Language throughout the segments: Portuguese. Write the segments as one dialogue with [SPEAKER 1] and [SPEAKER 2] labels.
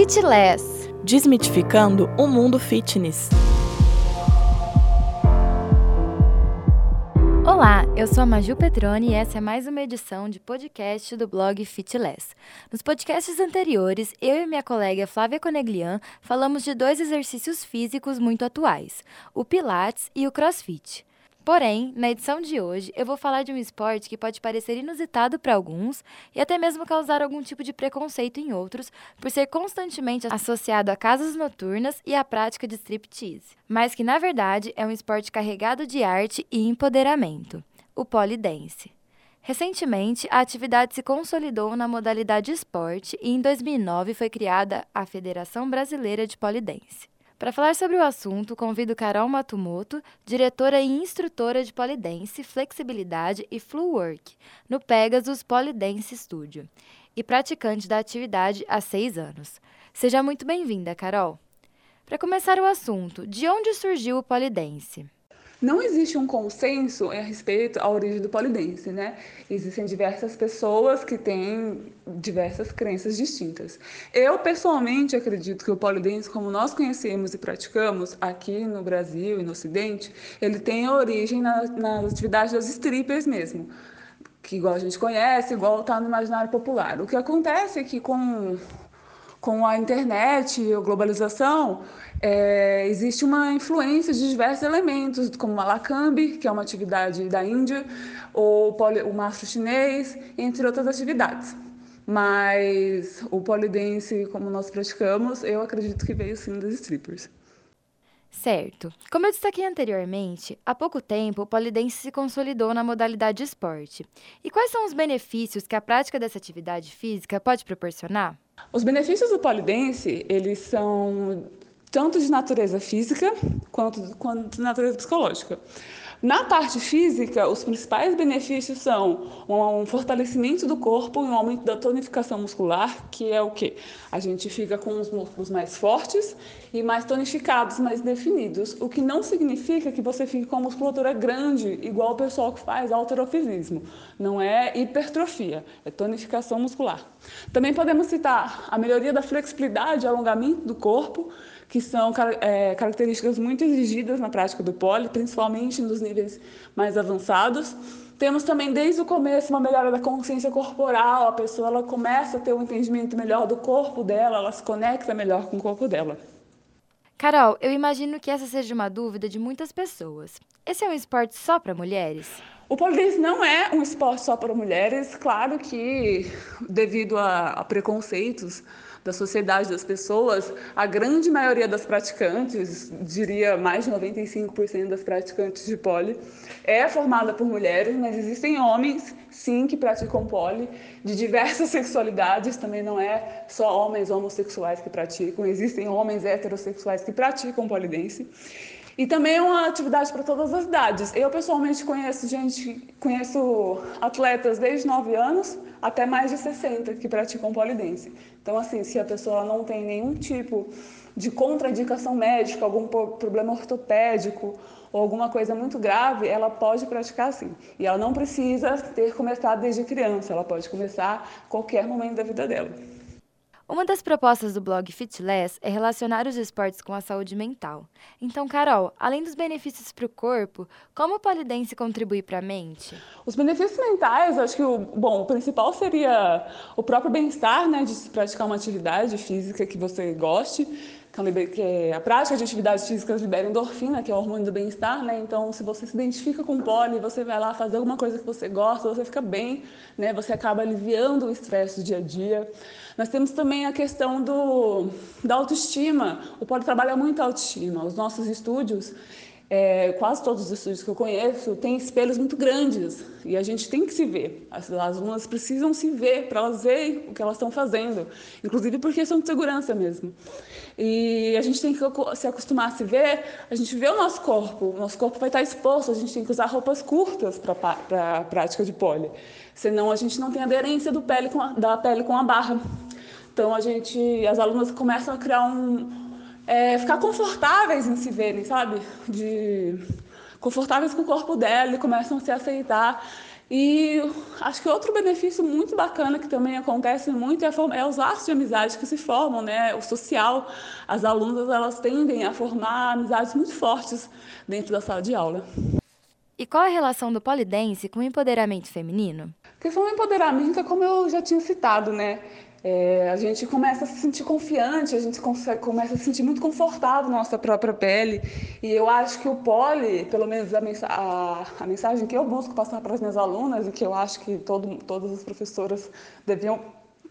[SPEAKER 1] Fitless.
[SPEAKER 2] Desmitificando o mundo fitness.
[SPEAKER 1] Olá, eu sou a Maju Petroni e essa é mais uma edição de podcast do blog Fitless. Nos podcasts anteriores, eu e minha colega Flávia Coneglian falamos de dois exercícios físicos muito atuais, o Pilates e o CrossFit. Porém, na edição de hoje, eu vou falar de um esporte que pode parecer inusitado para alguns e até mesmo causar algum tipo de preconceito em outros, por ser constantemente associado a casas noturnas e à prática de striptease, mas que na verdade é um esporte carregado de arte e empoderamento, o polidense. Recentemente, a atividade se consolidou na modalidade esporte e em 2009 foi criada a Federação Brasileira de Polidense. Para falar sobre o assunto, convido Carol Matumoto, diretora e instrutora de Polidense, Flexibilidade e Fluwork, no Pegasus Polidense Studio, e praticante da atividade há seis anos. Seja muito bem-vinda, Carol. Para começar o assunto, de onde surgiu o Polidense?
[SPEAKER 3] Não existe um consenso a respeito à origem do polidense, né? Existem diversas pessoas que têm diversas crenças distintas. Eu, pessoalmente, acredito que o polidense, como nós conhecemos e praticamos aqui no Brasil e no Ocidente, ele tem origem na, nas atividades das strippers mesmo que igual a gente conhece, igual está no imaginário popular. O que acontece é que com com a internet e a globalização, é, existe uma influência de diversos elementos, como o Malakambi, que é uma atividade da Índia, ou o mastro chinês, entre outras atividades. Mas o polidense, como nós praticamos, eu acredito que veio sim dos strippers.
[SPEAKER 1] Certo. Como eu destaquei anteriormente, há pouco tempo o polidense se consolidou na modalidade esporte. E quais são os benefícios que a prática dessa atividade física pode proporcionar?
[SPEAKER 3] Os benefícios do polidense, eles são tanto de natureza física quanto, quanto de natureza psicológica. Na parte física, os principais benefícios são um fortalecimento do corpo e um aumento da tonificação muscular, que é o quê? A gente fica com os músculos mais fortes e mais tonificados, mais definidos, o que não significa que você fique com a musculatura grande, igual o pessoal que faz alterofilismo. Não é hipertrofia, é tonificação muscular. Também podemos citar a melhoria da flexibilidade e alongamento do corpo, que são é, características muito exigidas na prática do pole, principalmente nos níveis mais avançados. Temos também, desde o começo, uma melhora da consciência corporal, a pessoa ela começa a ter um entendimento melhor do corpo dela, ela se conecta melhor com o corpo dela.
[SPEAKER 1] Carol, eu imagino que essa seja uma dúvida de muitas pessoas. Esse é um esporte só para mulheres?
[SPEAKER 3] O polidense não é um esporte só para mulheres, claro que devido a, a preconceitos da sociedade das pessoas, a grande maioria das praticantes, diria mais de 95% das praticantes de pole, é formada por mulheres, mas existem homens, sim, que praticam pole, de diversas sexualidades, também não é só homens homossexuais que praticam, existem homens heterossexuais que praticam polidense. E também é uma atividade para todas as idades. Eu pessoalmente conheço gente, conheço atletas desde 9 anos até mais de 60 que praticam polidense. Então, assim, se a pessoa não tem nenhum tipo de contraindicação médica, algum problema ortopédico ou alguma coisa muito grave, ela pode praticar sim. E ela não precisa ter começado desde criança, ela pode começar a qualquer momento da vida dela.
[SPEAKER 1] Uma das propostas do blog Fitless é relacionar os esportes com a saúde mental. Então, Carol, além dos benefícios para o corpo, como o polidense contribui para a mente?
[SPEAKER 3] Os benefícios mentais, acho que o, bom, o principal seria o próprio bem-estar, né, de praticar uma atividade física que você goste que a prática de atividades físicas libera endorfina, que é o hormônio do bem-estar, né? Então, se você se identifica com o você vai lá fazer alguma coisa que você gosta, você fica bem, né? Você acaba aliviando o estresse do dia a dia. Nós temos também a questão do, da autoestima. O pole trabalha muito a autoestima. Os nossos estúdios, é, quase todos os estúdios que eu conheço têm espelhos muito grandes e a gente tem que se ver. As, as alunas precisam se ver para elas verem o que elas estão fazendo, inclusive por questão de segurança mesmo. E a gente tem que se acostumar a se ver, a gente vê o nosso corpo, o nosso corpo vai estar exposto, a gente tem que usar roupas curtas para a prática de pole, senão a gente não tem aderência pele a, da pele com a barra. Então a gente, as alunas começam a criar um, é, ficar confortáveis em se verem, sabe? De confortáveis com o corpo dela e começam a se aceitar. E acho que outro benefício muito bacana que também acontece muito é, é os laços de amizade que se formam, né? O social. As alunas elas tendem a formar amizades muito fortes dentro da sala de aula.
[SPEAKER 1] E qual a relação do polidense com o empoderamento feminino?
[SPEAKER 3] A questão do empoderamento é como eu já tinha citado, né? É, a gente começa a se sentir confiante, a gente começa a se sentir muito confortável na nossa própria pele. E eu acho que o poli, pelo menos a, mensa a, a mensagem que eu busco passar para as minhas alunas e que eu acho que todo, todas as professoras deviam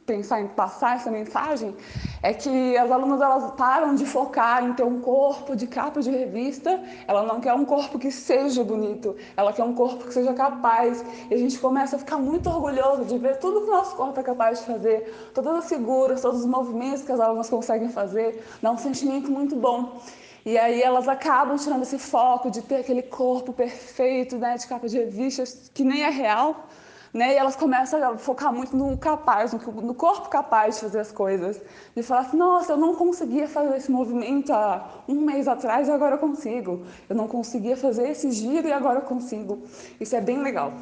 [SPEAKER 3] pensar em passar essa mensagem é que as alunas elas param de focar em ter um corpo de capa de revista, ela não quer um corpo que seja bonito, ela quer um corpo que seja capaz. E a gente começa a ficar muito orgulhoso de ver tudo que o nosso corpo é capaz de fazer, todas as figuras, todos os movimentos que as alunas conseguem fazer, dá um sentimento muito bom. E aí elas acabam tirando esse foco de ter aquele corpo perfeito, né, de capa de revistas, que nem é real, né? E elas começam a focar muito no capaz, no, corpo capaz de fazer as coisas. De falar assim, nossa, eu não conseguia fazer esse movimento há um mês atrás e agora eu consigo. Eu não conseguia fazer esse giro e agora eu consigo. Isso é bem legal.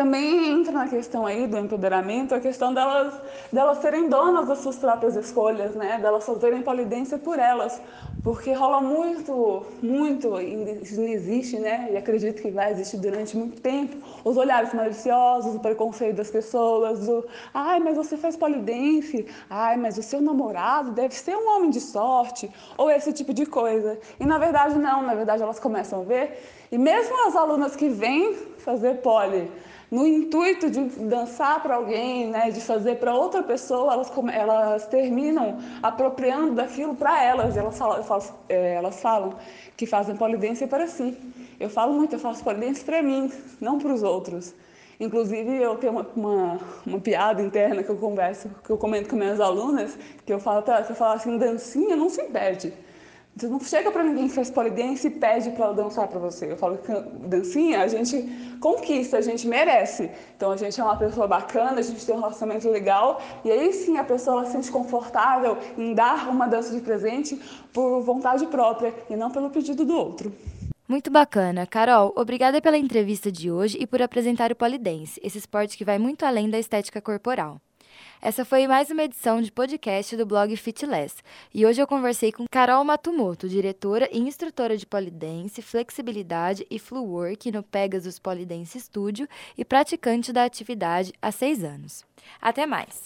[SPEAKER 3] Também entra na questão aí do empoderamento a questão delas, delas serem donas das suas próprias escolhas, né? Delas fazerem polidência por elas. Porque rola muito, muito, isso existe, né? E acredito que vai existir durante muito tempo, os olhares maliciosos, o preconceito das pessoas, o ai, mas você faz polidense, ai, mas o seu namorado deve ser um homem de sorte, ou esse tipo de coisa. E na verdade não, na verdade elas começam a ver, e mesmo as alunas que vêm fazer poli, no intuito de dançar para alguém, né, de fazer para outra pessoa, elas, elas terminam apropriando daquilo para elas. Elas falam, faço, é, elas falam que fazem polidência para si. Eu falo muito, eu faço polidência para mim, não para os outros. Inclusive, eu tenho uma, uma, uma, piada interna que eu converso, que eu comento com minhas alunas, que eu falo para eu falo assim, dancinha não se impede. Você não chega para ninguém que faz polidense e pede para ela dançar para você. Eu falo que dancinha a gente conquista, a gente merece. Então a gente é uma pessoa bacana, a gente tem um relacionamento legal e aí sim a pessoa se sente confortável em dar uma dança de presente por vontade própria e não pelo pedido do outro.
[SPEAKER 1] Muito bacana. Carol, obrigada pela entrevista de hoje e por apresentar o polidense, esse esporte que vai muito além da estética corporal. Essa foi mais uma edição de podcast do blog Fitless. E hoje eu conversei com Carol Matumoto, diretora e instrutora de polidense, flexibilidade e fluwork no Pegasus Polidense Studio e praticante da atividade há seis anos. Até mais!